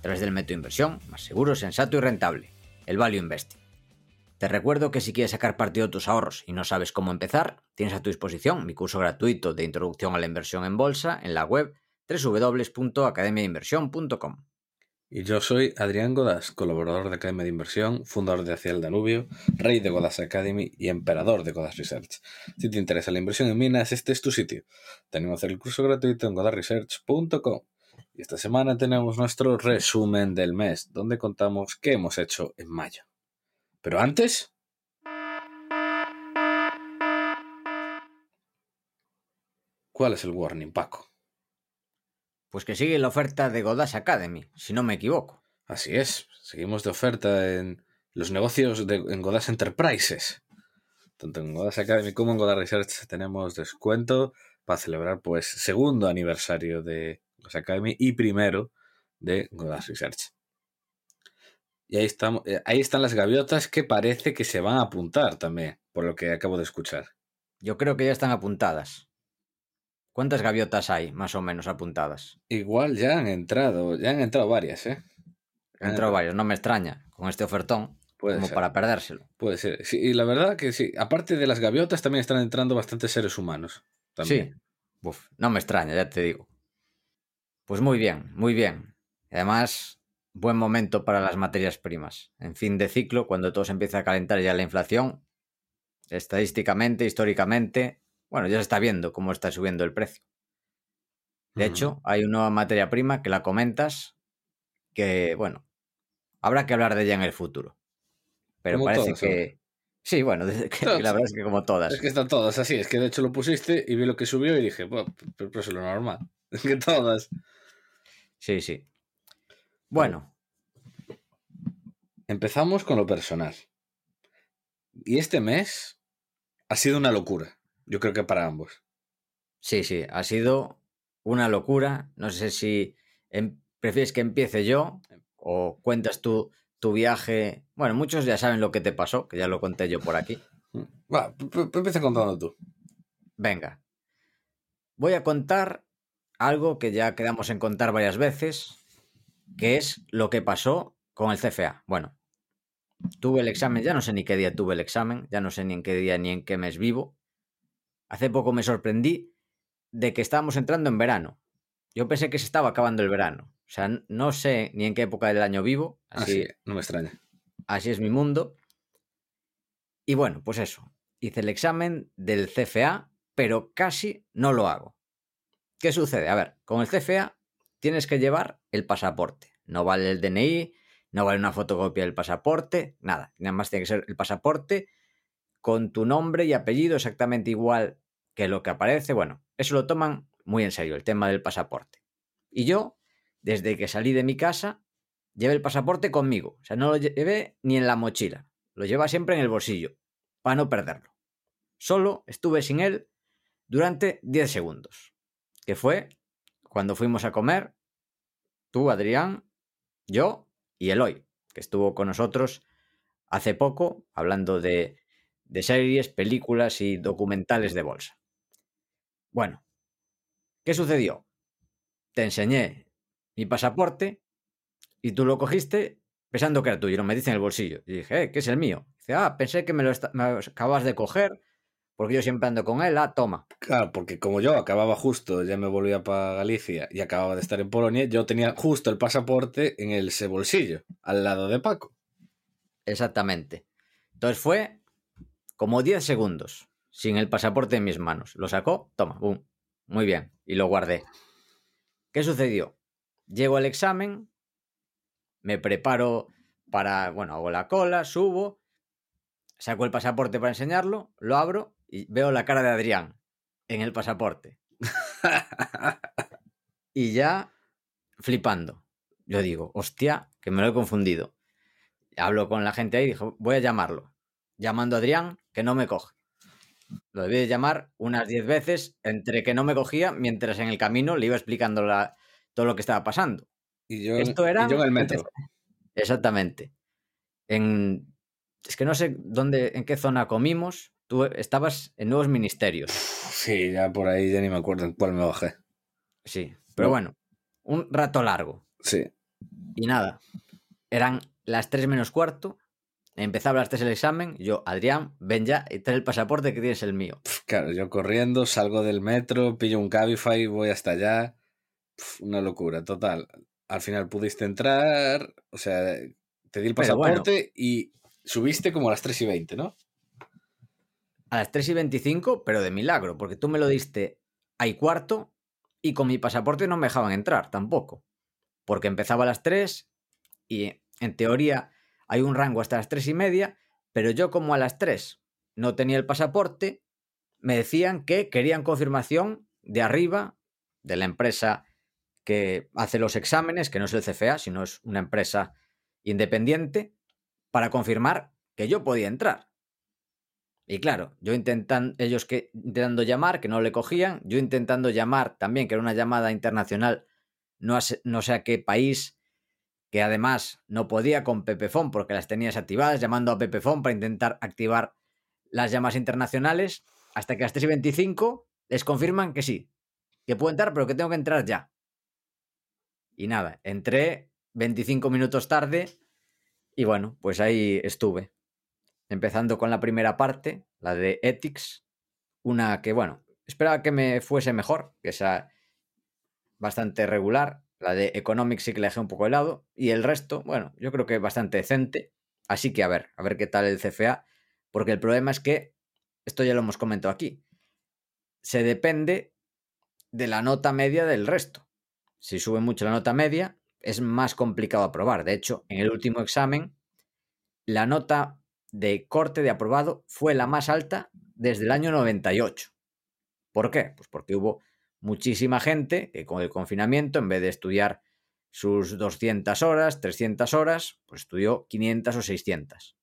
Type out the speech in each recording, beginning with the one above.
Través del método de inversión más seguro, sensato y rentable, el Value Investing. Te recuerdo que si quieres sacar partido de tus ahorros y no sabes cómo empezar, tienes a tu disposición mi curso gratuito de introducción a la inversión en bolsa en la web www.academiainversión.com. Y yo soy Adrián Godas, colaborador de Academia de Inversión, fundador de Hacia el Danubio, rey de Godas Academy y emperador de Godas Research. Si te interesa la inversión en minas, este es tu sitio. Tenemos el curso gratuito en godasresearch.com. Y esta semana tenemos nuestro resumen del mes, donde contamos qué hemos hecho en mayo. Pero antes... ¿Cuál es el warning, Paco? Pues que sigue la oferta de Godas Academy, si no me equivoco. Así es, seguimos de oferta en los negocios de, en Godas Enterprises. Tanto en Godas Academy como en Godas Research tenemos descuento para celebrar pues segundo aniversario de Academy y primero de Godas Research. Y ahí, estamos, eh, ahí están las gaviotas que parece que se van a apuntar también, por lo que acabo de escuchar. Yo creo que ya están apuntadas. ¿Cuántas gaviotas hay, más o menos, apuntadas? Igual ya han entrado, ya han entrado varias, ¿eh? Han entrado varias, no me extraña, con este ofertón, Puede como ser. para perdérselo. Puede ser. Sí, y la verdad que sí, aparte de las gaviotas también están entrando bastantes seres humanos. También. Sí, Uf, no me extraña, ya te digo. Pues muy bien, muy bien. Además, buen momento para las materias primas. En fin de ciclo, cuando todo se empieza a calentar ya la inflación, estadísticamente, históricamente, bueno, ya se está viendo cómo está subiendo el precio. De hecho, hay una nueva materia prima que la comentas que, bueno, habrá que hablar de ella en el futuro. Pero Como parece todas, que... Sí, bueno, que la verdad es que como todas. Es que están todas así, es que de hecho lo pusiste y vi lo que subió y dije, "Buah, pero, pero eso es lo normal. Es que todas. Sí, sí. Bueno, Empezamos con lo personal. Y este mes ha sido una locura. Yo creo que para ambos. Sí, sí, ha sido una locura. No sé si em- prefieres que empiece yo o cuentas tú tu viaje. Bueno, muchos ya saben lo que te pasó, que ya lo conté yo por aquí. Va, empieza contando tú. Venga, voy a contar algo que ya quedamos en contar varias veces, que es lo que pasó con el CFA. Bueno, tuve el examen, ya no sé ni qué día tuve el examen, ya no sé ni en qué día ni en qué mes vivo. Hace poco me sorprendí de que estábamos entrando en verano. Yo pensé que se estaba acabando el verano. O sea, no sé ni en qué época del año vivo, así, Así, no me extraña. así es mi mundo. Y bueno, pues eso. Hice el examen del CFA, pero casi no lo hago. ¿Qué sucede? A ver, con el CFA tienes que llevar el pasaporte. No vale el DNI, no vale una fotocopia del pasaporte, nada. Nada más tiene que ser el pasaporte con tu nombre y apellido exactamente igual que lo que aparece. Bueno, eso lo toman muy en serio, el tema del pasaporte. Y yo, desde que salí de mi casa, llevé el pasaporte conmigo. O sea, no lo llevé ni en la mochila. Lo lleva siempre en el bolsillo, para no perderlo. Solo estuve sin él durante 10 segundos. Que fue cuando fuimos a comer, tú, Adrián, yo y Eloy, que estuvo con nosotros hace poco hablando de, series, películas y documentales de bolsa. Bueno, ¿qué sucedió? Te enseñé mi pasaporte y tú lo cogiste pensando que era tuyo, lo metiste en el bolsillo. Y dije, eh, ¿qué es el mío? Dice, ah, pensé que me lo, me lo acabas de coger porque yo siempre ando con él, ah, toma. Claro, porque como yo acababa justo, ya me volvía para Galicia y acababa de estar en Polonia, yo tenía justo el pasaporte en el ese bolsillo, al lado de Paco. Exactamente. Entonces fue como 10 segundos sin el pasaporte en mis manos. Lo sacó, toma, boom. Muy bien. Y lo guardé. ¿Qué sucedió? Llego al examen, me preparo para, bueno, hago la cola, subo, saco el pasaporte para enseñarlo, lo abro y veo la cara de Adrián en el pasaporte. y ya flipando. Yo digo, hostia, que me lo he confundido. Hablo con la gente ahí y dijo, voy a llamarlo. Llamando a Adrián, que no me coge. Lo debí de llamar unas 10 veces entre que no me cogía mientras en el camino le iba explicando la, todo lo que estaba pasando. Y yo, Esto era... y yo en el metro. Exactamente. En, es que no sé dónde, en qué zona comimos. Tú estabas en nuevos ministerios. Sí, ya por ahí ya ni me acuerdo en cuál me bajé. Sí, pero No. bueno, un rato largo. Sí. Y nada, eran las 3 menos cuarto. Empezaba a las 3 el examen. Yo, Adrián, ven ya y trae el pasaporte que tienes el mío. Claro, yo corriendo, salgo del metro, pillo un Cabify, voy hasta allá. Una locura, total. Al final pudiste entrar, o sea, te di el bueno. pasaporte y subiste como a las 3 y 20, ¿no? A las 3 y 25, pero de milagro, porque tú me lo diste a y cuarto y con mi pasaporte no me dejaban entrar tampoco. Porque empezaba a las 3 y en teoría hay un rango hasta las 3 y media, pero yo como a las 3 no tenía el pasaporte, me decían que querían confirmación de arriba de la empresa que hace los exámenes, que no es el CFA, sino es una empresa independiente, para confirmar que yo podía entrar. Y claro, yo intentando, ellos que intentando llamar, que no le cogían, yo intentando llamar también, que era una llamada internacional, no, no sé a qué país, que además no podía con Pepefon porque las tenía desactivadas, llamando a Pepefon para intentar activar las llamadas internacionales, hasta que a las 3 y 25 les confirman que sí, que puedo entrar, pero que tengo que entrar ya. Y nada, entré 25 minutos tarde y bueno, pues ahí estuve empezando con la primera parte, la de Ethics, una que, bueno, esperaba que me fuese mejor, que sea bastante regular, la de Economics sí que la dejé un poco de lado, y el resto, bueno, yo creo que bastante decente, así que a ver, a ver qué tal el CFA, porque el problema es que, esto ya lo hemos comentado aquí, se depende de la nota media del resto. Si sube mucho la nota media, es más complicado aprobar. De hecho, en el último examen, la nota de corte de aprobado fue la más alta desde el año 98. ¿Por qué? Pues porque hubo muchísima gente que con el confinamiento, en vez de estudiar sus 200 horas, 300 horas, pues estudió 500 o 600.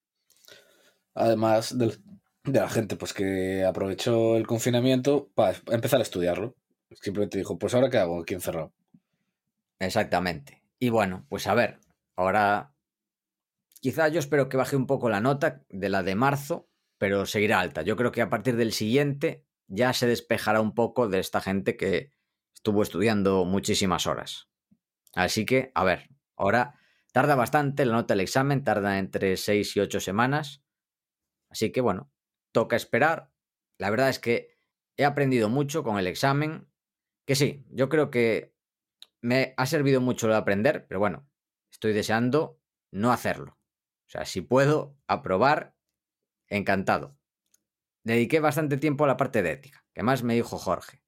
Además de la gente pues que aprovechó el confinamiento para empezar a estudiarlo. Simplemente dijo, pues ahora qué hago aquí encerrado. Exactamente. Y bueno, pues a ver, ahora quizá yo espero que baje un poco la nota de la de marzo, pero seguirá alta. Yo creo que a partir del siguiente ya se despejará un poco de esta gente que estuvo estudiando muchísimas horas. Así que, a ver, ahora tarda bastante la nota del examen, tarda entre 6 y 8 semanas. Así que bueno, toca esperar. La verdad es que he aprendido mucho con el examen. Que sí, yo creo que me ha servido mucho lo de aprender, pero bueno, estoy deseando no hacerlo. O sea, si puedo aprobar, encantado. Dediqué bastante tiempo a la parte de ética, que más me dijo Jorge.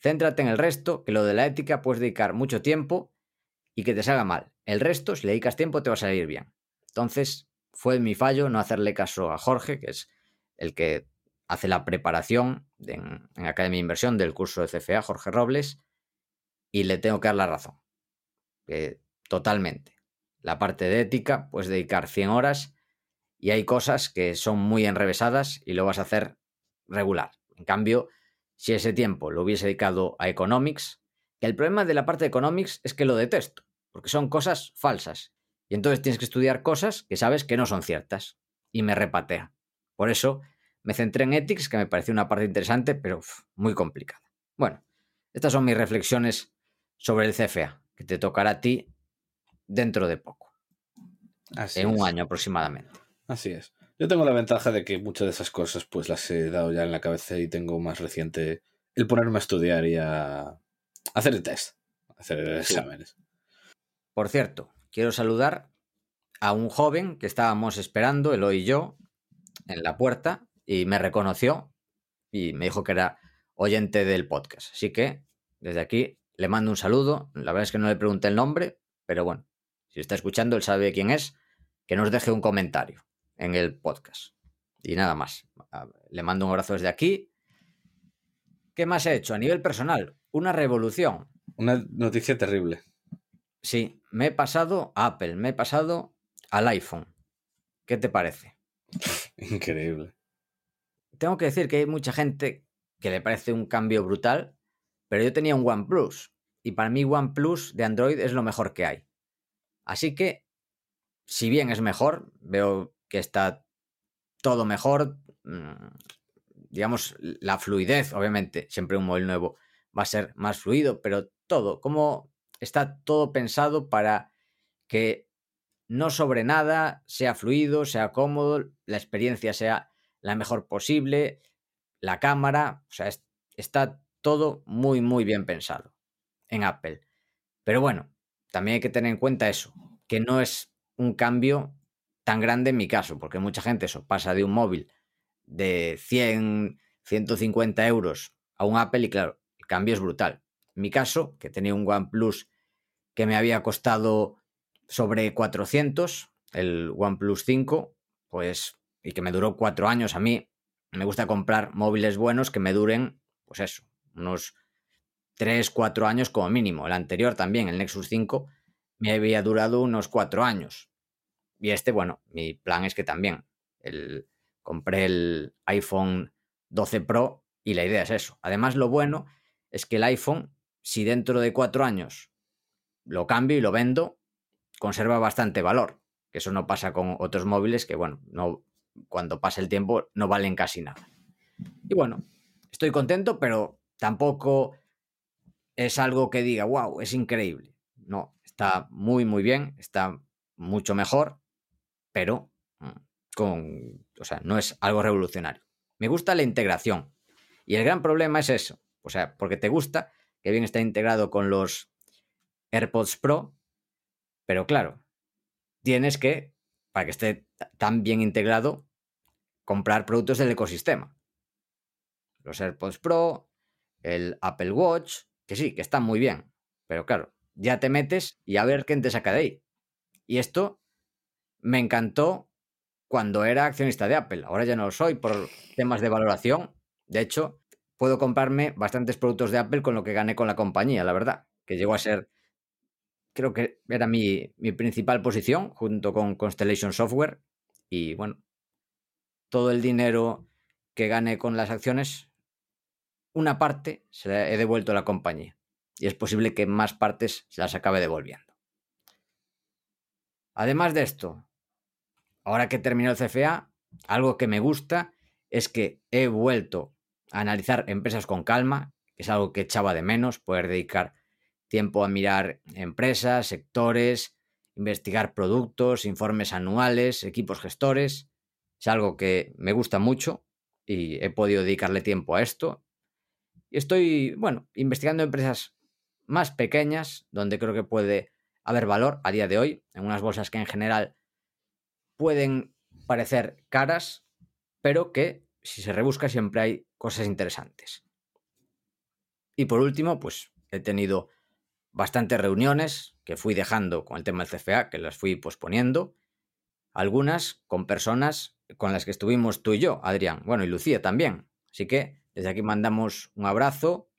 Céntrate en el resto, que lo de la ética puedes dedicar mucho tiempo y que te salga mal. El resto, si le dedicas tiempo, te va a salir bien. Entonces, fue mi fallo no hacerle caso a Jorge, que es el que hace la preparación en, en Academia de Inversión del curso de CFA, Jorge Robles, y le tengo que dar la razón. Que totalmente. La parte de ética, puedes dedicar 100 horas y hay cosas que son muy enrevesadas y lo vas a hacer regular. En cambio, si ese tiempo lo hubiese dedicado a economics, que el problema de la parte de economics es que lo detesto, porque son cosas falsas. Y entonces tienes que estudiar cosas que sabes que no son ciertas. Y me repatea. Por eso me centré en ethics, que me pareció una parte interesante, pero muy complicada. Bueno, estas son mis reflexiones sobre el CFA, que te tocará a ti dentro de poco, Así en es. un año aproximadamente. Así es. Yo tengo la ventaja de que muchas de esas cosas pues las he dado ya en la cabeza y tengo más reciente el ponerme a estudiar y a hacer el test, hacer Sí. exámenes. Por cierto, quiero saludar a un joven que estábamos esperando, Eloy y yo, en la puerta y me reconoció y me dijo que era oyente del podcast. Así que desde aquí le mando un saludo. La verdad es que no le pregunté el nombre, pero bueno, si está escuchando, él sabe quién es, que nos deje un comentario en el podcast. Y nada más. A- Le mando un abrazo desde aquí. ¿Qué más he hecho? A nivel personal, una revolución. Una noticia terrible. Sí, me he pasado a Apple, me he pasado al iPhone. ¿Qué te parece? Increíble. Tengo que decir que hay mucha gente que le parece un cambio brutal, pero yo tenía un OnePlus y para mí OnePlus de Android es lo mejor que hay. Así que, si bien es mejor, veo que está todo mejor, mm, digamos, la fluidez, obviamente, siempre un móvil nuevo va a ser más fluido, pero todo, como está todo pensado para que no sobre nada, sea fluido, sea cómodo, la experiencia sea la mejor posible, la cámara, o sea, está todo muy, muy bien pensado en Apple. Pero bueno, también hay que tener en cuenta eso, que no es un cambio tan grande en mi caso, porque mucha gente eso pasa de un móvil de 100, 150 euros a un Apple y claro, el cambio es brutal. En mi caso, que tenía un OnePlus que me había costado sobre 400, el OnePlus 5, pues, y que me duró cuatro años a mí, me gusta comprar móviles buenos que me duren, pues eso, unos 3, 4 años como mínimo. El anterior también, el Nexus 5, me había durado unos 4 años. Y este, bueno, mi plan es que también. El, compré el iPhone 12 Pro y la idea es eso. Además, lo bueno es que el iPhone, si dentro de 4 años lo cambio y lo vendo, conserva bastante valor. Que eso no pasa con otros móviles que, bueno, no, cuando pasa el tiempo no valen casi nada. Y bueno, estoy contento, pero tampoco es algo que diga, wow, es increíble. No, está muy, muy bien, está mucho mejor, pero mm, con, o sea, no es algo revolucionario. Me gusta la integración. Y el gran problema es eso. O sea, porque te gusta que bien está integrado con los AirPods Pro, pero claro, tienes que, para que esté tan bien integrado, comprar productos del ecosistema. Los AirPods Pro, el Apple Watch, que sí, que están muy bien, pero claro, ya te metes y a ver quién te saca de ahí. Y esto me encantó cuando era accionista de Apple. Ahora ya no lo soy por temas de valoración. De hecho, puedo comprarme bastantes productos de Apple con lo que gané con la compañía, la verdad, que llegó a ser, creo que era mi, mi principal posición junto con Constellation Software. Y bueno, todo el dinero que gane con las acciones, una parte se la he devuelto a la compañía. Y es posible que más partes se las acabe devolviendo. Además de esto, ahora que terminó el CFA, algo que me gusta es que he vuelto a analizar empresas con calma, que es algo que echaba de menos, poder dedicar tiempo a mirar empresas, sectores, investigar productos, informes anuales, equipos gestores. Es algo que me gusta mucho y he podido dedicarle tiempo a esto. Estoy, bueno, investigando empresas más pequeñas donde creo que puede haber valor a día de hoy, en unas bolsas que en general pueden parecer caras, pero que si se rebusca siempre hay cosas interesantes. Y por último, pues he tenido bastantes reuniones que fui dejando con el tema del CFA, que las fui posponiendo, algunas con personas con las que estuvimos tú y yo, Adrián, bueno, y Lucía también. Así que desde aquí mandamos un abrazo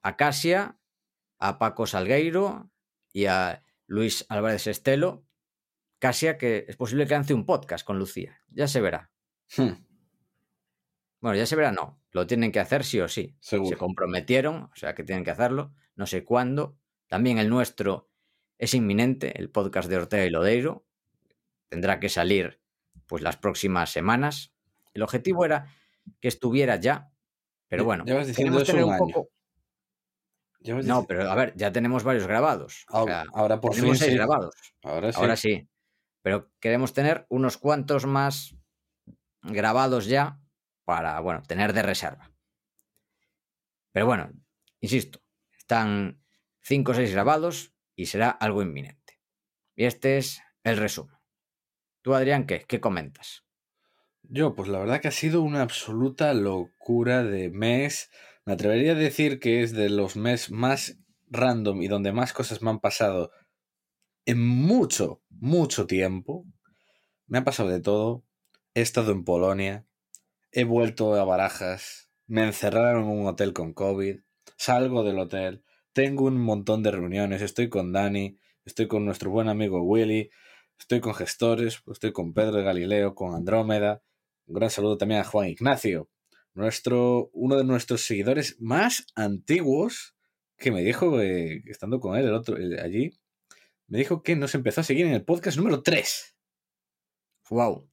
a Casia, a Paco Salgueiro y a Luis Álvarez Estelo. Casia, que es posible que lance un podcast con Lucía. Ya se verá. Hmm. Bueno, ya se verá, no. Lo tienen que hacer sí o sí. Se comprometieron, o sea que tienen que hacerlo. No sé cuándo. También el nuestro es inminente, el podcast de Ortega y Lodeiro. Tendrá que salir pues las próximas semanas. El objetivo era que estuviera ya, pero bueno, queremos tener un, poco. No, pero a ver, ya tenemos varios grabados. ahora por tenemos seis grabados. Ahora sí. Ahora sí. Pero queremos tener unos cuantos más grabados ya para, bueno, tener de reserva. Pero bueno, insisto, están cinco o seis grabados y será algo inminente. Y este es el resumen. Tú, Adrián, ¿qué? ¿Qué comentas? Yo, pues la verdad que ha sido una absoluta locura de mes. Me atrevería a decir que es de los meses más random y donde más cosas me han pasado en mucho, mucho tiempo. Me ha pasado de todo. He estado en Polonia. He vuelto a Barajas. Me encerraron en un hotel con COVID. Salgo del hotel. Tengo un montón de reuniones. Estoy con Dani. Estoy con nuestro buen amigo Willy estoy con gestores, estoy con Pedro de Galileo, con Andrómeda. Un gran saludo también a Juan Ignacio, nuestro, uno de nuestros seguidores más antiguos, que me dijo, eh, estando con él el otro, allí, me dijo que nos empezó a seguir en el podcast número 3. ¡Wow!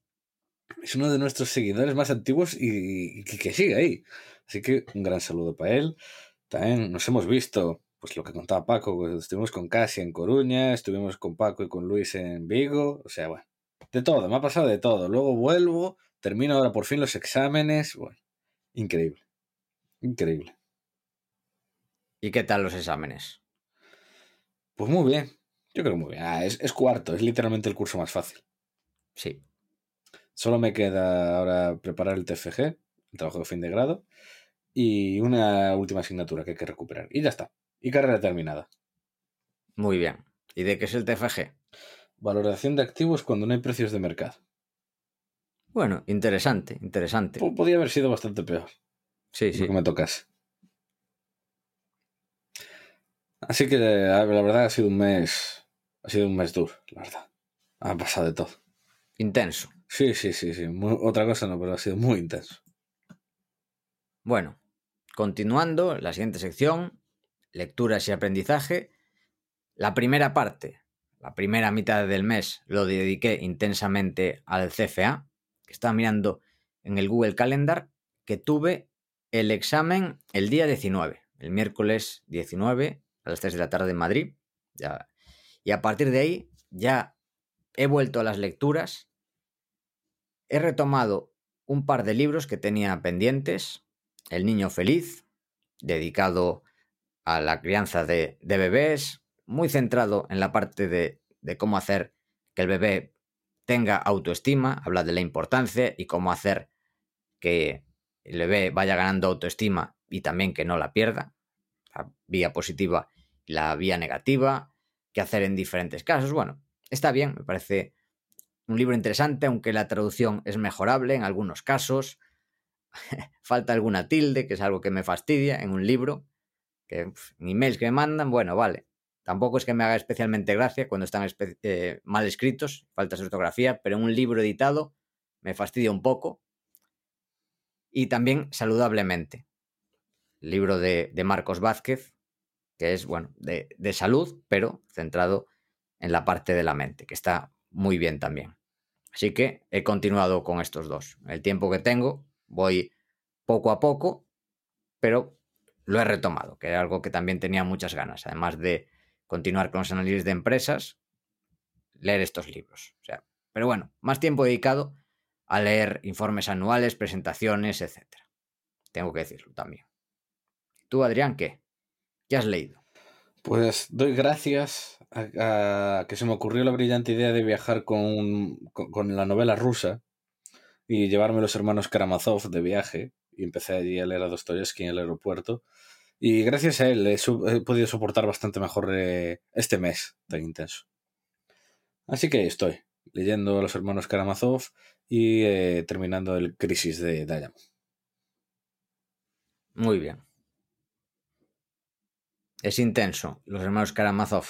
Es uno de nuestros seguidores más antiguos y, que, sigue ahí. Así que un gran saludo para él. También nos hemos visto, pues lo que contaba Paco, pues, estuvimos con Casi en Coruña, estuvimos con Paco y con Luis en Vigo, o sea, bueno, de todo, me ha pasado de todo. Luego vuelvo, termino ahora por fin los exámenes, bueno, increíble, increíble. ¿Y qué tal los exámenes? Pues muy bien, yo creo muy bien. Ah, es, es cuarto, es literalmente el curso más fácil. Sí. Solo me queda ahora preparar el TFG, el trabajo de fin de grado, y una última asignatura que hay que recuperar. Y ya está. Y carrera terminada. Muy bien. ¿Y de qué es el TFG? Valoración de activos cuando no hay precios de mercado. Bueno, interesante, interesante. podría haber sido bastante peor. Sí, sí. Que me tocas. Así que la verdad ha sido un mes. Ha sido un mes duro, la verdad. Ha pasado de todo. Intenso. Sí, sí, sí, sí. otra cosa no, pero ha sido muy intenso. Bueno, continuando, la siguiente sección, lecturas y aprendizaje. La primera parte, la primera mitad del mes, lo dediqué intensamente al CFA, que estaba mirando en el Google Calendar, que tuve el examen el día 19, el miércoles 19 a las 3 de la tarde en Madrid. Ya, y a partir de ahí ya he vuelto a las lecturas, he retomado un par de libros que tenía pendientes, El Niño Feliz, dedicado a la crianza de, bebés, muy centrado en la parte de, de cómo hacer que el bebé tenga autoestima, habla de la importancia y cómo hacer que el bebé vaya ganando autoestima y también que no la pierda, la vía positiva y la vía negativa, qué hacer en diferentes casos. Bueno, está bien, me parece un libro interesante, aunque la traducción es mejorable en algunos casos. Falta alguna tilde, que es algo que me fastidia en un libro, que en emails que me mandan, bueno, vale. Tampoco es que me haga especialmente gracia cuando están eh, mal escritos, falta de ortografía, pero un libro editado me fastidia un poco. Y también saludablemente. Libro de, Marcos Vázquez, que es, bueno, de, de salud, pero centrado en la parte de la mente, que está muy bien también. Así que he continuado con estos dos. El tiempo que tengo, voy poco a poco, pero lo he retomado, que era algo que también tenía muchas ganas, además de continuar con los análisis de empresas, leer estos libros. O sea, pero bueno, más tiempo dedicado a leer informes anuales, presentaciones, etc. Tengo que decirlo también. ¿Tú, Adrián, qué? ¿Qué has leído? Pues doy gracias a, que se me ocurrió la brillante idea de viajar con, con, la novela rusa y llevarme los hermanos Karamazov de viaje. Y empecé allí a leer a Dostoyevsky en el aeropuerto. Y gracias a él he, podido soportar bastante mejor eh, este mes tan intenso. Así que estoy, leyendo a los hermanos Karamazov y eh, terminando el Crisis de Dayam. Muy bien. Es intenso, los hermanos Karamazov.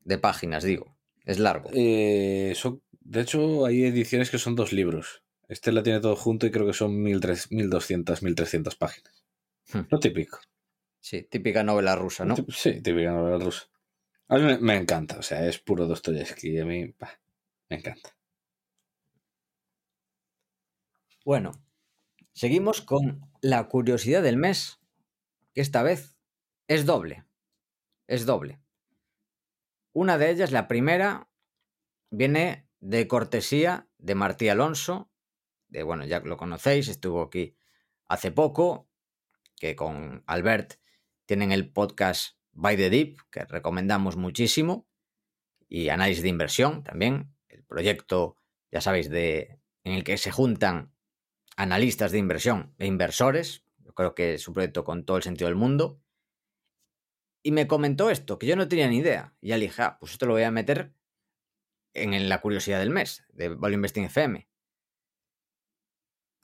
De páginas, digo. Es largo. Eh, de hecho, hay ediciones que son dos libros. Este la tiene todo junto y creo que son 1200, 1300 páginas. Hmm. Lo típico. Sí, típica novela rusa, ¿no? Sí, típica novela rusa. A mí me, encanta, o sea, es puro Dostoyevsky. A mí me encanta. Bueno, seguimos con la curiosidad del mes, que esta vez es doble. Es doble. Una de ellas, la primera, viene de cortesía de Martí Alonso, de bueno, ya lo conocéis, estuvo aquí hace poco, que con Albert tienen el podcast By the Deep, que recomendamos muchísimo, y análisis de inversión también, el proyecto, ya sabéis, de, en el que se juntan analistas de inversión e inversores, yo creo que es un proyecto con todo el sentido del mundo, y me comentó esto, que yo no tenía ni idea. Y ya le dije, ah, pues esto lo voy a meter en la curiosidad del mes, de Value Investing FM.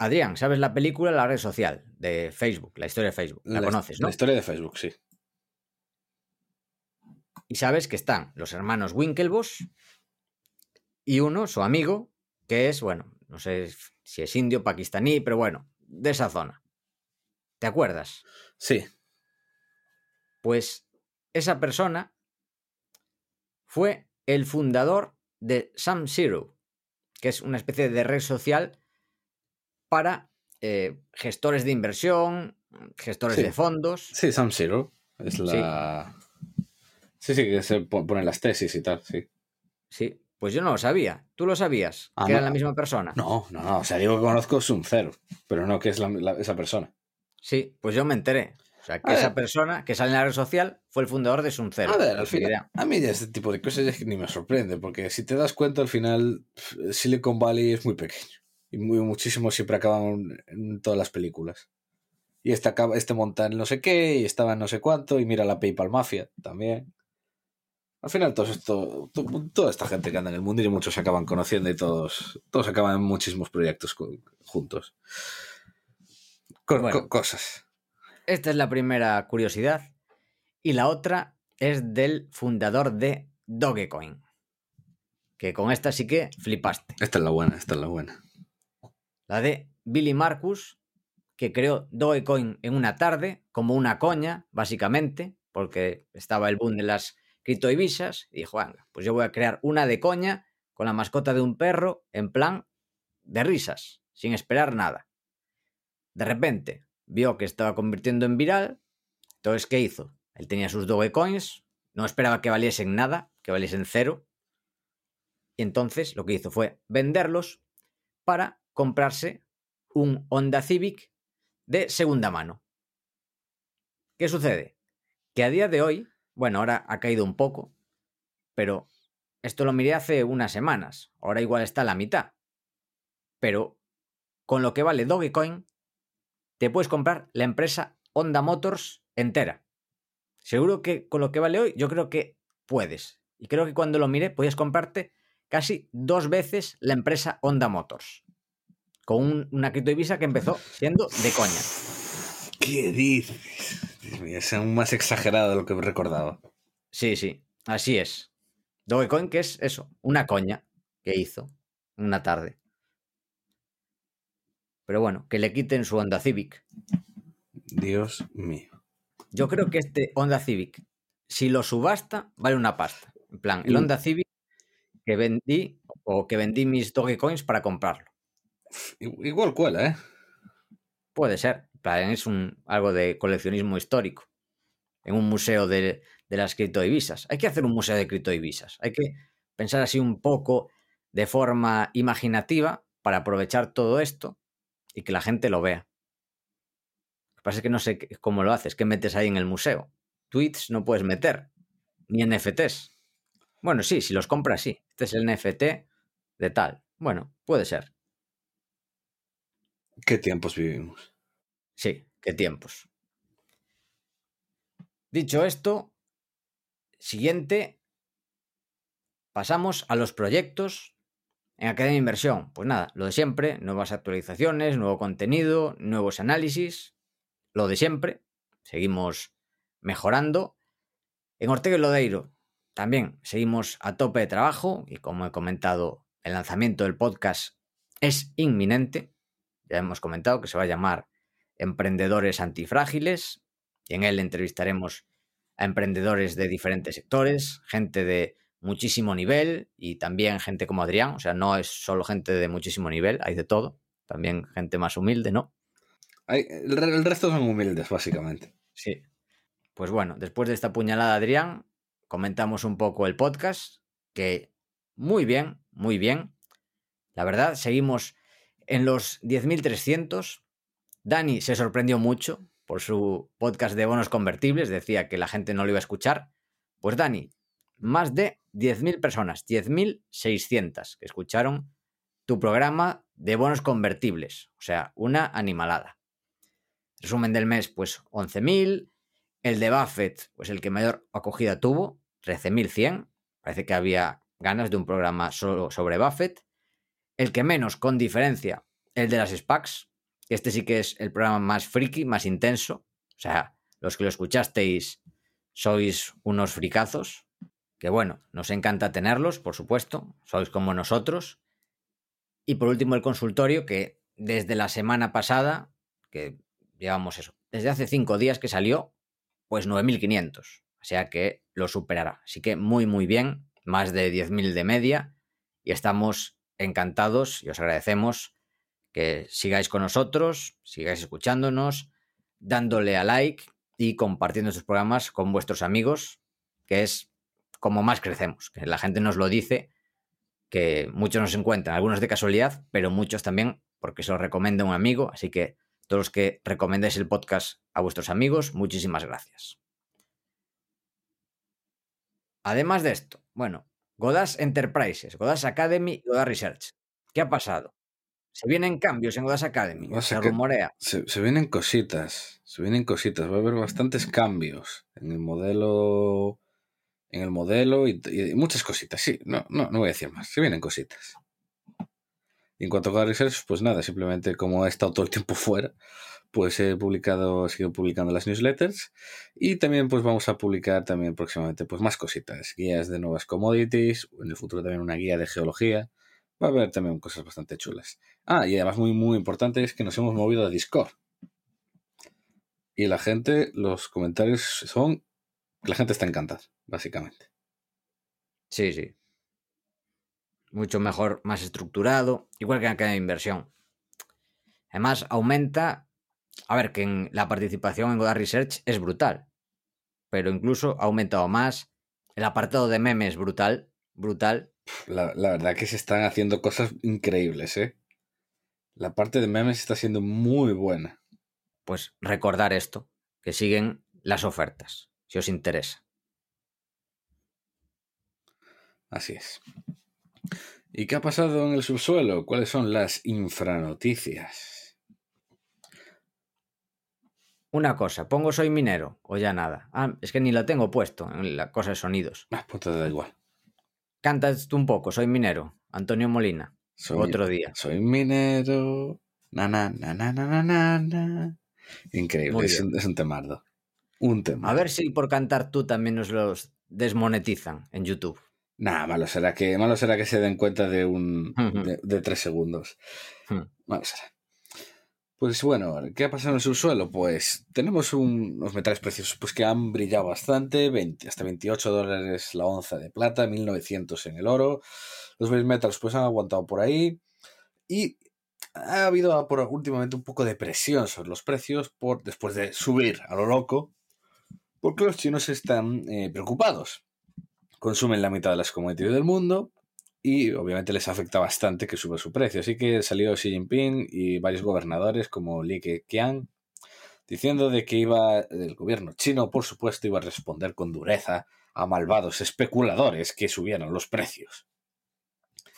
Adrián, ¿sabes la película La red social de Facebook, la historia de Facebook? La, conoces, ¿no? La historia de Facebook, sí. Y sabes que están los hermanos Winklevoss y uno, su amigo, que es, bueno, no sé si es indio, pakistaní, pero bueno, de esa zona. ¿Te acuerdas? Sí. Pues esa persona fue el fundador de Sam Zero, que es una especie de red social para eh, gestores de inversión, gestores Sí. de fondos. Sí, Sam Zero. Es la. Sí, sí, que se po- ponen las tesis y tal, sí. Sí, pues yo no lo sabía. ¿Tú lo sabías? Ah, que no. era la misma persona. No, no, no. O sea, digo que conozco Sun Zero, pero no que es la- la- esa persona. Sí, pues yo me enteré. O sea, que A esa ver. persona que sale en la red social fue el fundador de Suncero. A ver, al final, a mí ya este tipo de cosas es que ni me sorprende, porque si te das cuenta, al final Silicon Valley es muy pequeño. Y muy, muchísimo siempre acaban en todas las películas. Y este, acaba, este monta en no sé qué, y estaba en no sé cuánto, y mira la PayPal Mafia también. Al final, todo esto, to- toda esta gente que anda en el mundo y muchos se acaban conociendo y todos, todos acaban en muchísimos proyectos juntos. Co- Bueno. co- cosas. Esta es la primera curiosidad. Y la otra es del fundador de Dogecoin. Que con esta sí que flipaste. Esta es la buena, esta es la buena. La de Billy Marcus, que creó Dogecoin en una tarde, como una coña, básicamente, porque estaba el boom de las criptodivisas, y dijo, venga, pues yo voy a crear una de coña con la mascota de un perro, en plan de risas, sin esperar nada. De repente, vio que estaba convirtiendo en viral, entonces, ¿qué hizo? Él tenía sus Dogecoins, no esperaba que valiesen nada, que valiesen cero, y entonces lo que hizo fue venderlos para comprarse un Honda Civic de segunda mano. ¿Qué sucede? Que a día de hoy, bueno, ahora ha caído un poco, pero esto lo miré hace unas semanas, ahora igual está a la mitad. Pero con lo que vale Dogecoin, te puedes comprar la empresa Honda Motors entera. Seguro que con lo que vale hoy, yo creo que puedes. Y creo que cuando lo miré, podías comprarte casi dos veces la empresa Honda Motors. Con un- una criptodivisa que empezó siendo de coña. ¿Qué dices? Es aún más exagerado de lo que recordaba. Sí, sí, así es. Dogecoin, que es eso, una coña que hizo una tarde. Pero bueno, que le quiten su Honda Civic. Dios mío. Yo creo que este Honda Civic, si lo subasta, vale una pasta. En plan, el. Honda Civic que vendí o que vendí mis Dogecoins para comprarlo. Igual cuela, ¿eh? Puede ser. Es un, algo de coleccionismo histórico. En un museo de, de las criptodivisas. Hay que hacer un museo de criptodivisas. Hay que pensar así un poco de forma imaginativa para aprovechar todo esto y que la gente lo vea. Lo que pasa es que no sé cómo lo haces. ¿Qué metes ahí en el museo? Tweets no puedes meter. Ni NFTs. Bueno, sí, si los compras, sí. Este es el NFT de tal. Bueno, puede ser. ¿Qué tiempos vivimos? Sí, qué tiempos. Dicho esto, siguiente, pasamos a los proyectos en Academia Inversión. Pues nada, lo de siempre, nuevas actualizaciones, nuevo contenido, nuevos análisis, lo de siempre. Seguimos mejorando. En Ortega y Lodeiro también seguimos a tope de trabajo y como he comentado, el lanzamiento del podcast es inminente. Ya hemos comentado que se va a llamar Emprendedores Antifrágiles y en él entrevistaremos a emprendedores de diferentes sectores, gente de muchísimo nivel y también gente como Adrián, o sea, no es solo gente de muchísimo nivel, hay de todo, también gente más humilde, ¿no? Hay- el, el resto son humildes, básicamente. Sí. Pues bueno, después de esta puñalada, Adrián, comentamos un poco el podcast, que muy bien, muy bien. La verdad, seguimos en los 10.300. Dani se sorprendió mucho por su podcast de bonos convertibles, decía que la gente no lo iba a escuchar. Pues Dani, más de 10.000 personas, 10.600 que escucharon tu programa de bonos convertibles, o sea, una animalada. Resumen del mes, pues 11.000. El de Buffett, pues el que mayor acogida tuvo, 13.100. Parece que había ganas de un programa solo sobre Buffett. El que menos, con diferencia, el de las SPACs. Este sí que es el programa más friki, más intenso. O sea, los que lo escuchasteis sois unos fricazos. que bueno, nos encanta tenerlos, por supuesto, sois como nosotros. Y por último, el consultorio, que desde la semana pasada, que llevamos eso, desde hace cinco días que salió, pues 9.500. O sea que lo superará. Así que muy, muy bien, más de 10.000 de media. Y estamos encantados y os agradecemos que sigáis con nosotros, sigáis escuchándonos, dándole a like y compartiendo estos programas con vuestros amigos, que es como más crecemos, la gente nos lo dice, que muchos nos encuentran, algunos de casualidad, pero muchos también porque se lo recomienda un amigo, así que todos los que recomendéis el podcast a vuestros amigos, muchísimas gracias. Además de esto, bueno, Godas Enterprises, Godas Academy y Godas Research. ¿Qué ha pasado? Se vienen cambios en Godas Academy, se rumorea. Se, se, vienen cositas, se vienen cositas, va a haber bastantes cambios en el modelo, en el modelo y, y muchas cositas, sí, no, no, no voy a decir más, se vienen cositas. En cuanto a Research, pues nada, simplemente como he estado todo el tiempo fuera, pues he publicado, he seguido publicando las newsletters y también pues vamos a publicar también próximamente pues más cositas, guías de nuevas commodities, en el futuro también una guía de geología, va a haber también cosas bastante chulas. Ah, y además muy muy importante es que nos hemos movido a Discord. Y la gente, los comentarios son, la gente está encantada, básicamente. Sí, sí. Mucho mejor, más estructurado, igual que en aquella inversión. Además, aumenta a ver, que en la participación en Godard Research es brutal, pero incluso ha aumentado más. El apartado de memes brutal, brutal. La, la, verdad que se están haciendo cosas increíbles, ¿eh? La parte de memes está siendo muy buena. Pues recordar esto, que siguen las ofertas, si os interesa. Así es. ¿Y qué ha pasado en el subsuelo? ¿Cuáles son las infranoticias? Una cosa, pongo soy minero o ya nada. Ah, es que ni lo tengo puesto en la cosa de sonidos. Ah, pues te da igual. Cantas tú un poco, soy minero. Antonio Molina. Soy, Otro día. Soy minero. Na, na, na, na, na, na, na. Increíble, es un, es un, temardo. Un temardo. A ver si por cantar tú también nos los desmonetizan en YouTube. Nah, malo será que, malo será que se den cuenta de un de, de tres segundos. Malo será. Pues bueno, ¿qué ha pasado en el subsuelo? Pues tenemos un, unos metales preciosos pues, que han brillado bastante, 20, hasta 28 dólares la onza de plata, 1900 en el oro. Los base metals pues han aguantado por ahí y ha habido por, últimamente un poco de presión sobre los precios por, después de subir a lo loco, porque los chinos están eh, preocupados. Consumen la mitad de las commodities del mundo, y obviamente les afecta bastante que suba su precio. Así que salió Xi Jinping y varios gobernadores como Li Keqiang diciendo de que iba el gobierno chino, por supuesto, iba a responder con dureza a malvados especuladores que subieran los precios.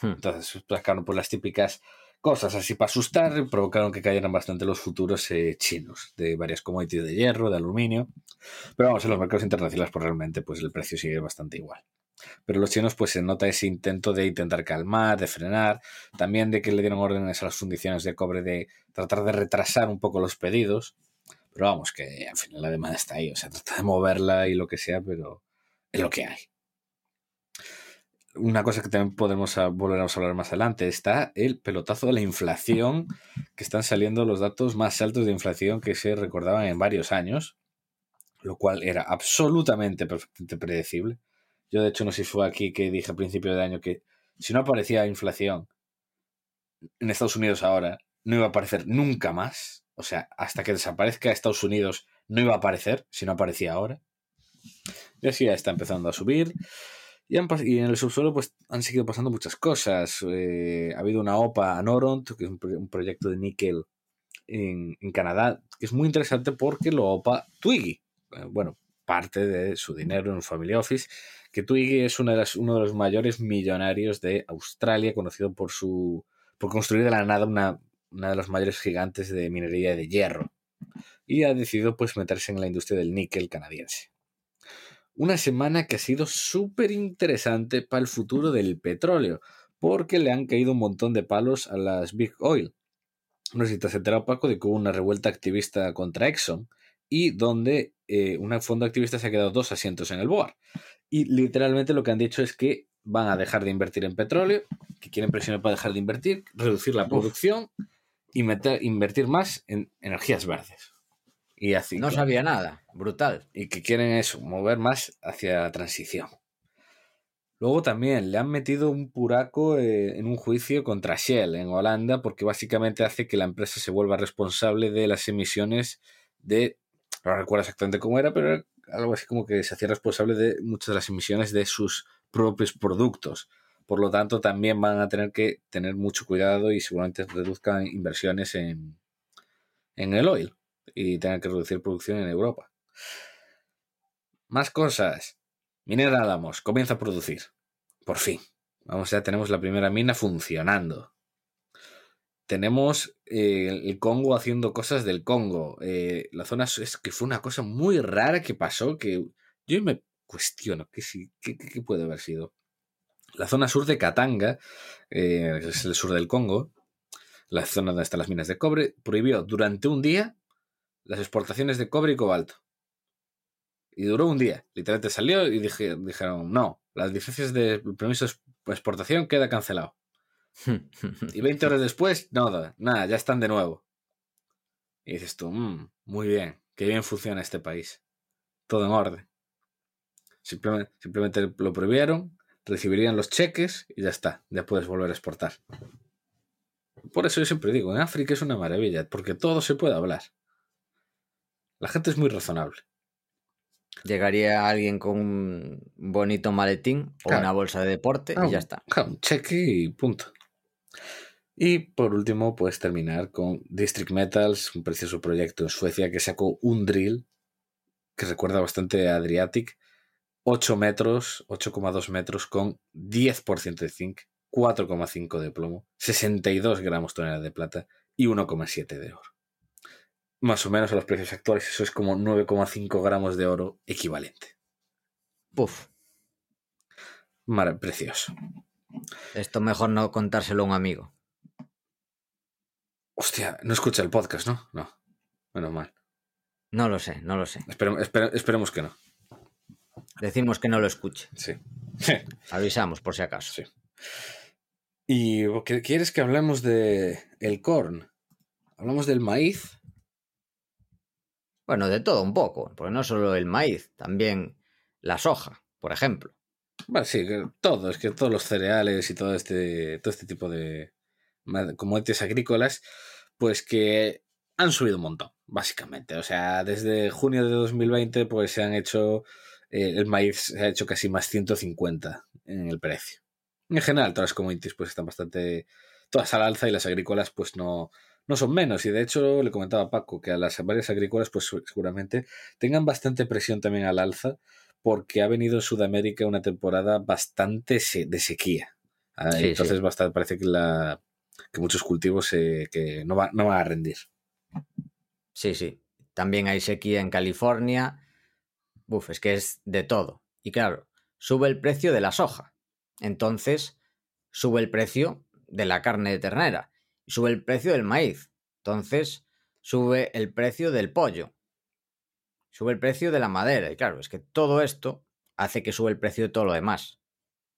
Hmm. Entonces sacaron por las típicas cosas así para asustar, provocaron que cayeran bastante los futuros eh, chinos de varias commodities de hierro, de aluminio. Pero vamos, en los mercados internacionales, pues realmente pues el precio sigue bastante igual. Pero los chinos, pues se nota ese intento de intentar calmar, de frenar, también de que le dieron órdenes a las fundiciones de cobre de tratar de retrasar un poco los pedidos. Pero vamos, que al final la demanda está ahí, o sea, trata de moverla y lo que sea, pero es lo que hay. Una cosa que también podemos volver a hablar más adelante está el pelotazo de la inflación, que están saliendo los datos más altos de inflación que se recordaban en varios años, lo cual era absolutamente perfectamente predecible. Yo, de hecho, no sé si fue aquí que dije a principio de año que si no aparecía inflación en Estados Unidos ahora, no iba a aparecer nunca más. O sea, hasta que desaparezca Estados Unidos, no iba a aparecer si no aparecía ahora. Y así ya está empezando a subir. Y, han, y, en el subsuelo pues han seguido pasando muchas cosas. Eh, ha habido una OPA a Noront, que es un, proyecto de níquel en, en, Canadá, que es muy interesante porque lo OPA Twiggy. Eh, bueno, parte de su dinero en un family office que Twiggy es una de las, uno de los mayores millonarios de Australia, conocido por su por construir de la nada una, una de los mayores gigantes de minería de hierro. Y ha decidido pues meterse en la industria del níquel canadiense. Una semana que ha sido súper interesante para el futuro del petróleo, porque le han caído un montón de palos a las Big Oil. No sé si te has enterado, Paco, de que hubo una revuelta activista contra Exxon y donde eh, un fondo activista se ha quedado dos asientos en el board. Y literalmente lo que han dicho es que van a dejar de invertir en petróleo, que quieren presionar para dejar de invertir, reducir la producción y meter, invertir más en energías verdes. Y así, No sabía nada. Brutal. y que quieren eso, mover más hacia la transición. Luego también le han metido un puraco eh, en un juicio contra Shell en Holanda porque básicamente hace que la empresa se vuelva responsable de las emisiones de... No recuerdo exactamente cómo era, pero era algo así como que se hacía responsable de muchas de las emisiones de sus propios productos. Por lo tanto, también van a tener que tener mucho cuidado y seguramente reduzcan inversiones en, en el oil y tengan que reducir producción en Europa. Más cosas. Minera Álamos comienza a producir. Por fin. Vamos, ya tenemos la primera mina funcionando. Tenemos eh, el Congo haciendo cosas del Congo. Eh, la zona es que fue una cosa muy rara que pasó que yo me cuestiono qué, qué- qué puede haber sido. La zona sur de Katanga, eh, es el sur del Congo, la zona donde están las minas de cobre, prohibió durante un día las exportaciones de cobre y cobalto. Y duró un día. Literalmente salió y dije- dijeron, no, las licencias de permiso de exportación queda cancelado. Y 20 horas después, nada, nada, ya están de nuevo. Y dices tú, "Mm, muy bien, qué bien funciona este país. Todo en orden. Simplemente, simplemente lo prohibieron, recibirían los cheques y ya está, ya puedes volver a exportar. Por eso yo siempre digo, en África es una maravilla, porque todo se puede hablar. La gente es muy razonable. Llegaría alguien con un bonito maletín o Claro. una bolsa de deporte Ah, y ya está. Ja, un cheque y punto. Y por último, puedes terminar con District Metals, un precioso proyecto en Suecia que sacó un drill que recuerda bastante a Adriatic, 8 metros, 8,2 metros con 10% de zinc, 4,5 de plomo, 62 gramos tonelada de plata y 1,7 de oro. Más o menos a los precios actuales, eso es como 9,5 gramos de oro equivalente. Puf, Mar precioso. esto mejor no contárselo a un amigo. Hostia, no escucha el podcast, ¿no? No. Menos mal. No lo sé, no lo sé. Espere- espere- esperemos que no. Decimos que no lo escuche. Sí. Avisamos por si acaso. Sí. ¿Y qué- quieres que hablemos de el corn? ¿Hablamos del maíz? Bueno, de todo un poco, porque no solo el maíz, también la soja, por ejemplo. Bueno, sí, todo, es que todos los cereales y todo este, todo este tipo de commodities agrícolas, pues que han subido un montón, básicamente. O sea, desde junio de 2020, pues se han hecho, eh, el maíz se ha hecho casi más 150 en el precio. En general, todas las commodities pues están bastante, todas al alza y las agrícolas pues no, no son menos. Y de hecho, le comentaba a Paco que a las varias agrícolas pues seguramente tengan bastante presión también al alza porque ha venido en Sudamérica una temporada bastante de sequía. Ah, Sí, Entonces sí. bastante, parece que, la, que muchos cultivos eh, que no, va- no van a rendir. Sí, sí. También hay sequía en California. Uf, es que es de todo. Y claro, sube el precio de la soja. Entonces, sube el precio de la carne de ternera. Sube el precio del maíz. Entonces, sube el precio del pollo. Sube el precio de la madera. Y claro, es que todo esto hace que sube el precio de todo lo demás.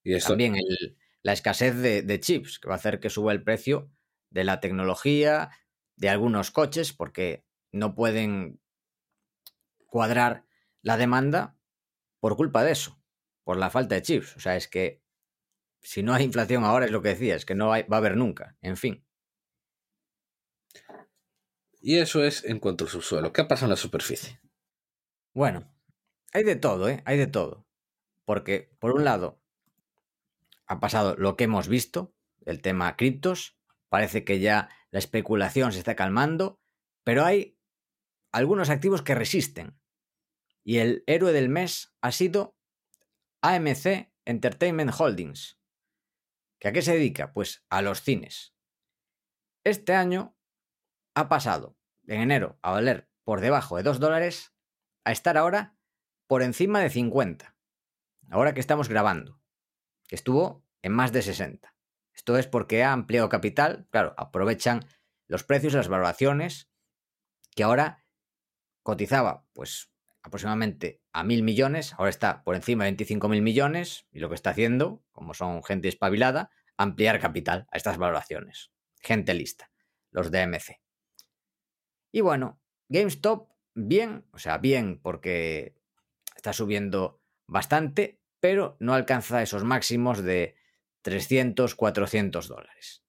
Y esto, También el- la escasez de, de chips, que va a hacer que suba el precio de la tecnología, de algunos coches, porque no pueden cuadrar la demanda por culpa de eso, por la falta de chips. O sea, es que si no hay inflación ahora, es lo que decía, es que no hay- va a haber nunca. En fin. Y eso es en cuanto al subsuelo. ¿Qué pasa en la superficie? Bueno, hay de todo, ¿eh? Hay de todo. Porque, por un lado, ha pasado lo que hemos visto, el tema criptos, parece que ya la especulación se está calmando, pero hay algunos activos que resisten. Y el héroe del mes ha sido AMC Entertainment Holdings. ¿Que ¿A qué se dedica? Pues a los cines. Este año ha pasado en enero a valer por debajo de 2 dólares a estar ahora por encima de 50. Ahora que estamos grabando, estuvo en más de 60. Esto es porque ha ampliado capital, claro, aprovechan los precios las valoraciones que ahora cotizaba pues aproximadamente a mil millones, ahora está por encima de 25 mil millones y lo que está haciendo, como son gente espabilada, ampliar capital a estas valoraciones. Gente lista, los DMC. Y bueno, GameStop, bien, o sea, bien porque está subiendo bastante, pero no alcanza esos máximos de 300, 400 dólares.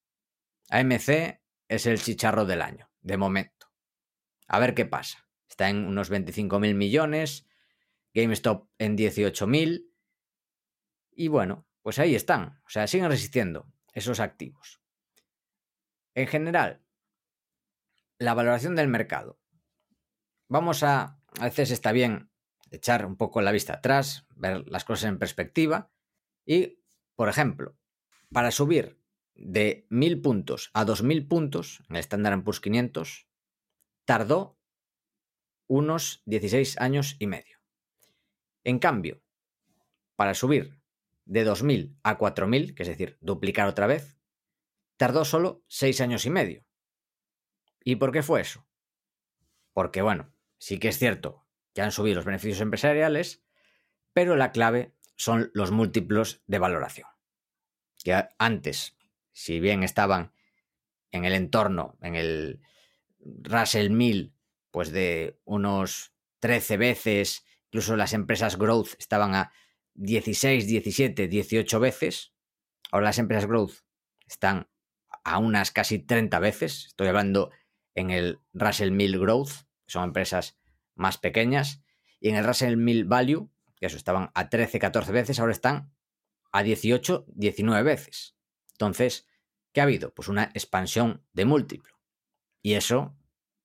AMC es el chicharro del año, de momento. A ver qué pasa. Está en unos 25 mil millones, GameStop en 18 mil. Y bueno, pues ahí están. O sea, siguen resistiendo esos activos. En general, la valoración del mercado. Vamos a, a veces está bien echar un poco la vista atrás, ver las cosas en perspectiva y, por ejemplo, para subir de 1000 puntos a 2000 puntos en el Standard Poor's 500 tardó unos 16 años y medio. En cambio, para subir de 2000 a 4000, que es decir, duplicar otra vez, tardó solo 6 años y medio. ¿Y por qué fue eso? Porque, bueno, sí que es cierto que han subido los beneficios empresariales, pero la clave son los múltiplos de valoración. Que antes, si bien estaban en el entorno, en el Russell 1000, pues de unos 13 veces, incluso las empresas growth estaban a 16, 17, 18 veces. Ahora las empresas growth están a unas casi 30 veces. Estoy hablando en el Russell 1000 Growth, que son empresas más pequeñas, y en el Russell 1000 Value, que eso estaban a 13, 14 veces, ahora están a 18, 19 veces. Entonces, ¿qué ha habido? Pues una expansión de múltiplo. Y eso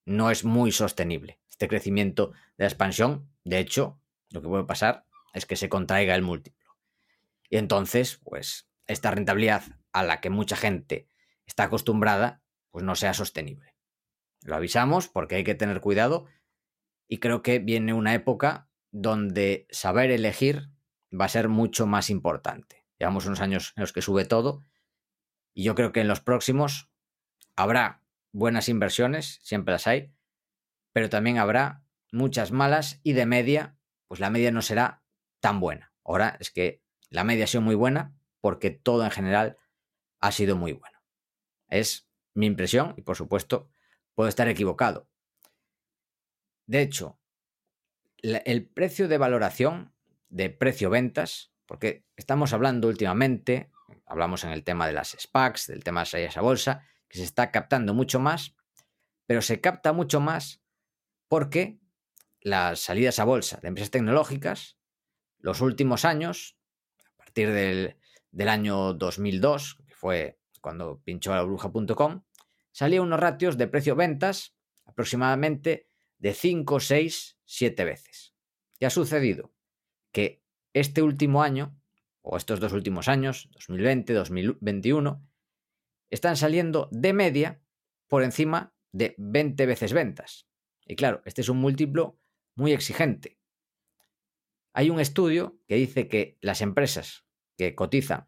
no es muy sostenible. Este crecimiento de la expansión, de hecho, lo que puede pasar es que se contraiga el múltiplo. Y entonces, pues, esta rentabilidad a la que mucha gente está acostumbrada, pues no sea sostenible. Lo avisamos porque hay que tener cuidado y creo que viene una época donde saber elegir va a ser mucho más importante. Llevamos unos años en los que sube todo y yo creo que en los próximos habrá buenas inversiones, siempre las hay, pero también habrá muchas malas y de media, pues la media no será tan buena. Ahora es que la media ha sido muy buena porque todo en general ha sido muy bueno. Es mi impresión y por supuesto puedo estar equivocado, de hecho, el precio de valoración de precio-ventas, porque estamos hablando últimamente, hablamos en el tema de las SPACs, del tema de salidas a bolsa, que se está captando mucho más, pero se capta mucho más porque las salidas a bolsa de empresas tecnológicas, los últimos años, a partir del, del año 2002, que fue cuando pinchó la bruja.com, salían unos ratios de precio-ventas aproximadamente de 5, 6, 7 veces. ¿Qué ha sucedido? Que este último año, o estos dos últimos años, 2020, 2021, están saliendo de media por encima de 20 veces ventas. Y claro, este es un múltiplo muy exigente. Hay un estudio que dice que las empresas que cotizan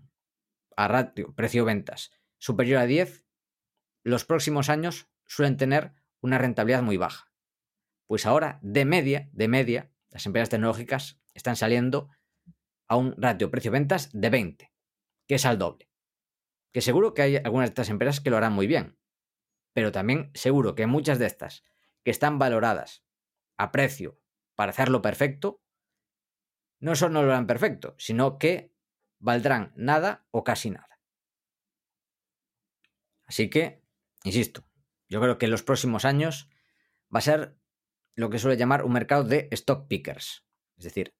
a ratio precio-ventas superior a 10, los próximos años suelen tener una rentabilidad muy baja. Pues ahora, de media, de media, las empresas tecnológicas están saliendo a un ratio precio-ventas de 20, que es al doble. Que seguro que hay algunas de estas empresas que lo harán muy bien, pero también seguro que muchas de estas que están valoradas a precio para hacerlo perfecto, no solo no lo harán perfecto, sino que valdrán nada o casi nada. Así que, insisto, yo creo que en los próximos años va a ser lo que suele llamar un mercado de stock pickers, es decir,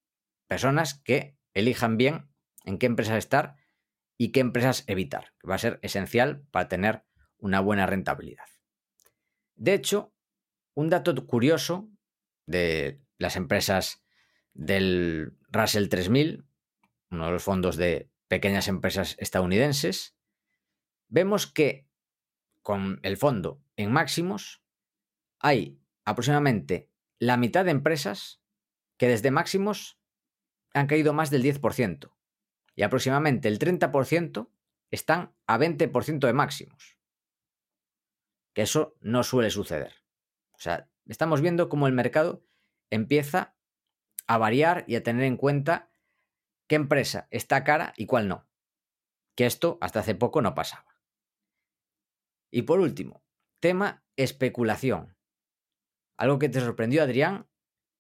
personas que elijan bien en qué empresas estar y qué empresas evitar, va a ser esencial para tener una buena rentabilidad. De hecho, un dato curioso de las empresas del Russell 3000, uno de los fondos de pequeñas empresas estadounidenses, vemos que con el fondo en máximos hay aproximadamente la mitad de empresas que desde máximos han caído más del 10% y aproximadamente el 30% están a 20% de máximos. Que eso no suele suceder. O sea, estamos viendo cómo el mercado empieza a variar y a tener en cuenta qué empresa está cara y cuál no. Que esto hasta hace poco no pasaba. Y por último, tema especulación. Algo que te sorprendió, Adrián,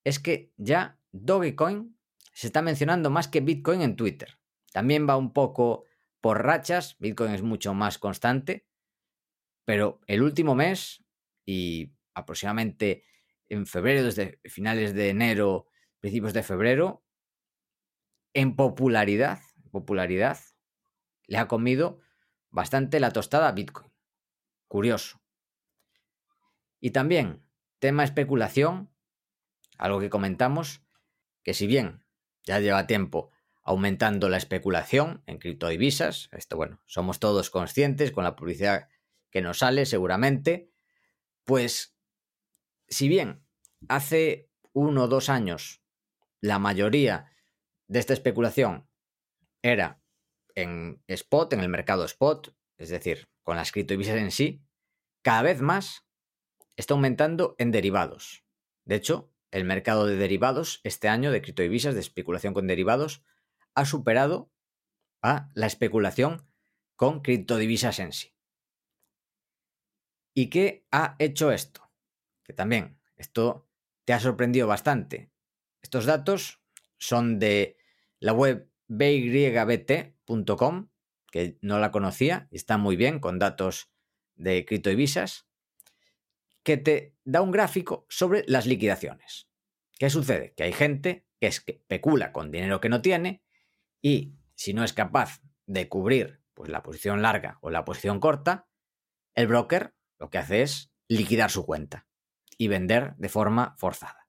es que ya Dogecoin se está mencionando más que Bitcoin en Twitter. También va un poco por rachas, Bitcoin es mucho más constante, pero el último mes y aproximadamente en febrero, desde finales de enero, principios de febrero, en popularidad, popularidad, le ha comido bastante la tostada a Bitcoin. Curioso. Y también, tema especulación, algo que comentamos, que si bien ya lleva tiempo aumentando la especulación en criptodivisas, esto bueno, somos todos conscientes con la publicidad que nos sale seguramente, pues si bien hace uno o dos años la mayoría de esta especulación era en spot, en el mercado spot, es decir, con las criptodivisas en sí, cada vez más está aumentando en derivados. De hecho, el mercado de derivados este año de criptodivisas, de especulación con derivados, ha superado a la especulación con criptodivisas en sí. ¿Y qué ha hecho esto? Que también esto te ha sorprendido bastante. Estos datos son de la web bybt.com, que no la conocía y está muy bien con datos de criptodivisas, que te da un gráfico sobre las liquidaciones. ¿Qué sucede? Que hay gente que especula con dinero que no tiene y si no es capaz de cubrir pues, la posición larga o la posición corta, el broker lo que hace es liquidar su cuenta y vender de forma forzada.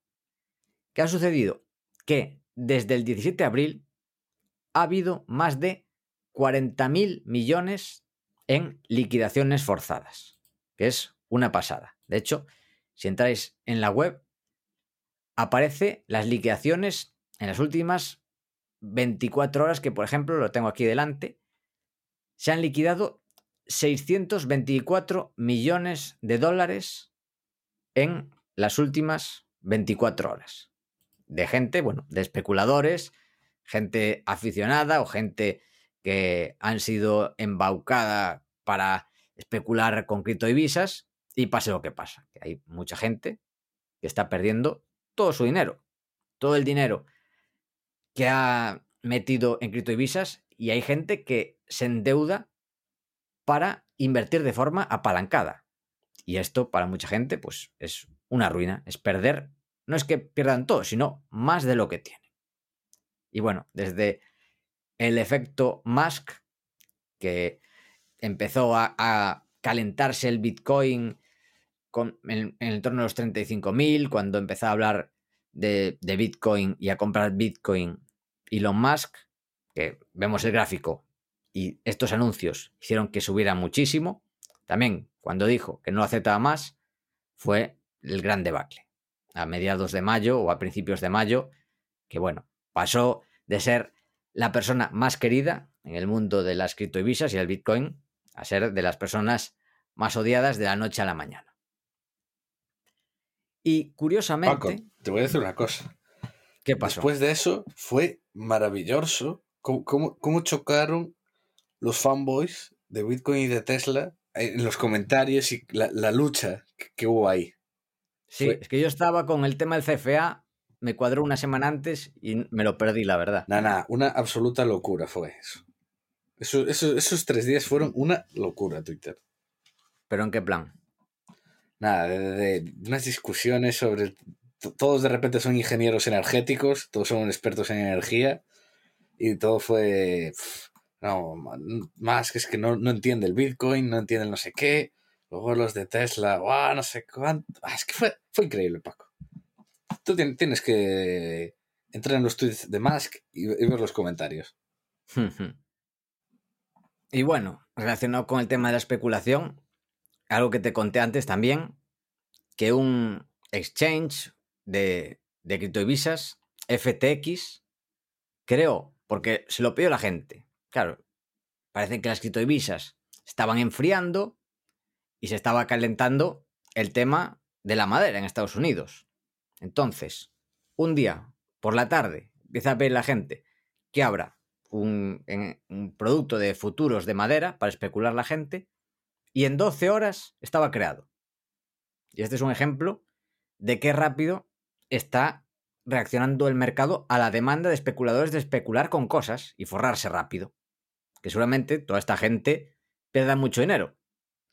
¿Qué ha sucedido? Que desde el 17 de abril ha habido más de 40.000 millones en liquidaciones forzadas, que es una pasada. De hecho, si entráis en la web, aparece las liquidaciones en las últimas 24 horas, que por ejemplo lo tengo aquí delante, se han liquidado 624 millones de dólares en las últimas 24 horas. De gente, bueno, de especuladores, gente aficionada o gente que han sido embaucada para especular con criptodivisas y pase lo que pasa, hay mucha gente que está perdiendo todo su dinero, todo el dinero que ha metido en criptodivisas y hay gente que se endeuda para invertir de forma apalancada. Y esto para mucha gente pues es una ruina, es perder, no es que pierdan todo, sino más de lo que tienen. Y bueno, desde el efecto Musk, que empezó a, calentarse el Bitcoin con, en, el torno de los 35.000, cuando empezó a hablar de, de Bitcoin y a comprar Bitcoin Elon Musk, que vemos el gráfico y estos anuncios hicieron que subiera muchísimo. También cuando dijo que no aceptaba más, fue el gran debacle. A mediados de mayo o a principios de mayo, que bueno, pasó de ser la persona más querida en el mundo de las criptovisas y el Bitcoin a ser de las personas más odiadas de la noche a la mañana. Y curiosamente. te voy a decir una cosa. ¿Qué pasó? Después de eso, fue maravilloso cómo chocaron los fanboys de Bitcoin y de Tesla en los comentarios y la, lucha que, hubo ahí. Sí, es que yo estaba con el tema del CFA, me cuadró una semana antes y me lo perdí, la verdad. Nada, nada, una absoluta locura fue eso. esos tres días fueron una locura, Twitter. ¿Pero en qué plan? Nada, de, unas discusiones sobre. Todos de repente son ingenieros energéticos, todos son expertos en energía y todo fue. No, más que es que no, entiende el Bitcoin, no entiende el no sé qué. Luego los de Tesla, no sé cuánto. Ah, es que fue, fue increíble, Paco. Tú tienes que entrar en los tweets de Musk y, ver los comentarios. y bueno, relacionado con el tema de la especulación, algo que te conté antes también, que un exchange de, de criptovisas, FTX, creó, porque se lo pidió la gente, Claro, parece que las criptodivisas estaban enfriando y se estaba calentando el tema de la madera en Estados Unidos. Entonces, un día, por la tarde empieza a ver la gente que habrá un, un producto de futuros de madera para especular la gente y en 12 horas estaba creado. Y este es un ejemplo de qué rápido está reaccionando el mercado a la demanda de especuladores de especular con cosas y forrarse rápido. Que seguramente toda esta gente pierda mucho dinero.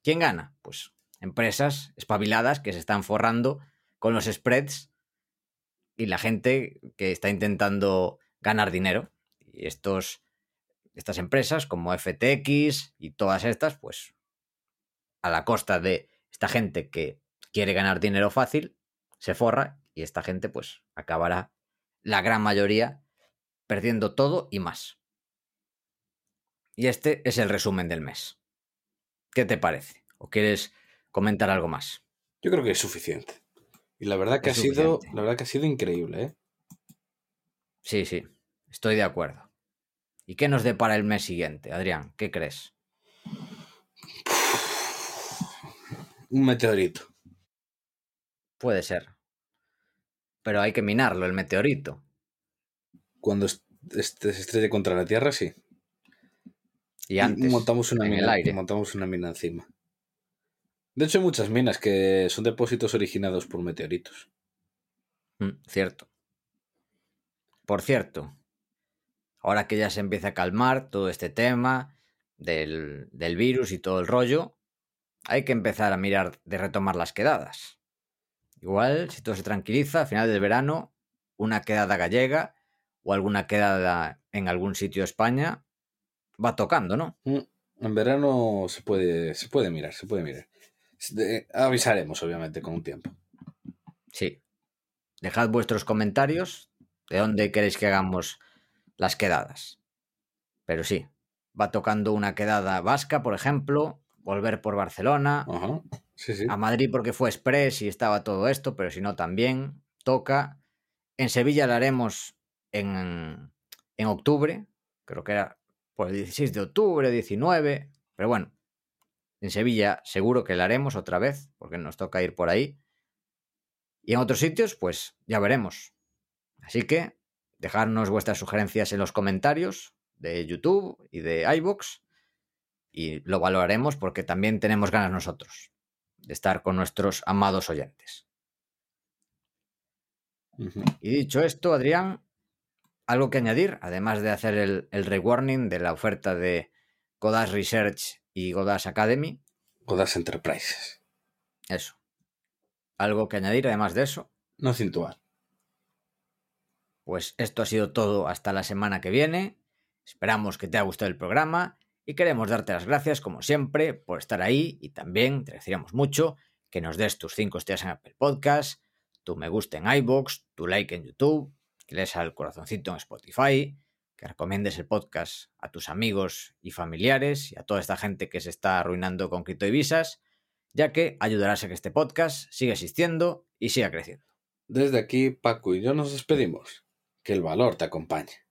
¿Quién gana? Pues empresas espabiladas que se están forrando con los spreads y la gente que está intentando ganar dinero. Y estos, estas empresas como FTX y todas estas, pues a la costa de esta gente que quiere ganar dinero fácil, se forra y esta gente pues acabará la gran mayoría perdiendo todo y más. Y este es el resumen del mes. ¿Qué te parece? ¿O quieres comentar algo más? Yo creo que es suficiente. Y la verdad que ha sido, la verdad que ha sido increíble, ¿eh? Sí, sí, estoy de acuerdo. ¿Y qué nos depara el mes siguiente, Adrián? ¿Qué crees? Un meteorito. Puede ser. Pero hay que minarlo, el meteorito. Cuando est- este se estrelle contra la Tierra, sí. Y antes, montamos una en mina, el aire. montamos una mina encima. De hecho, hay muchas minas que son depósitos originados por meteoritos. Mm, cierto. Por cierto, ahora que ya se empieza a calmar todo este tema del, del virus y todo el rollo, hay que empezar a mirar de retomar las quedadas. Igual, si todo se tranquiliza, a final del verano, una quedada gallega o alguna quedada en algún sitio de España va tocando, ¿no? Mm, En verano se puede, se puede mirar, se puede mirar. De- avisaremos, obviamente, con un tiempo. Sí. Dejad vuestros comentarios de dónde queréis que hagamos las quedadas. Pero sí, va tocando una quedada vasca, por ejemplo, volver por Barcelona, Ajá. Sí, sí. a Madrid porque fue express y estaba todo esto, pero si no también toca. En Sevilla la haremos en, en octubre, creo que era por el 16 de octubre, 19, pero bueno, en Sevilla seguro que la haremos otra vez, porque nos toca ir por ahí. Y en otros sitios, pues ya veremos. Así que dejadnos vuestras sugerencias en los comentarios de YouTube y de iVoox y lo valoraremos porque también tenemos ganas nosotros de estar con nuestros amados oyentes. Y dicho esto, Adrián, algo que añadir, además de hacer el, el rewarning de la oferta de Godas Research y Godas Academy, Godas Enterprises. eso. Algo que añadir, además de eso, No cintuar. pues esto ha sido todo hasta la semana que viene. Esperamos que te haya gustado el programa y queremos darte las gracias, como siempre, por estar ahí y también te agradeceríamos mucho que nos des tus 5 estrellas en Apple Podcast, tu me gusta en iBox, tu like en YouTube, que les al corazoncito en Spotify, que recomiendes el podcast a tus amigos y familiares y a toda esta gente que se está arruinando con cripto y visas, ya que ayudarás a que este podcast siga existiendo y siga creciendo. Desde aquí, Paco y yo nos despedimos. Que el valor te acompañe.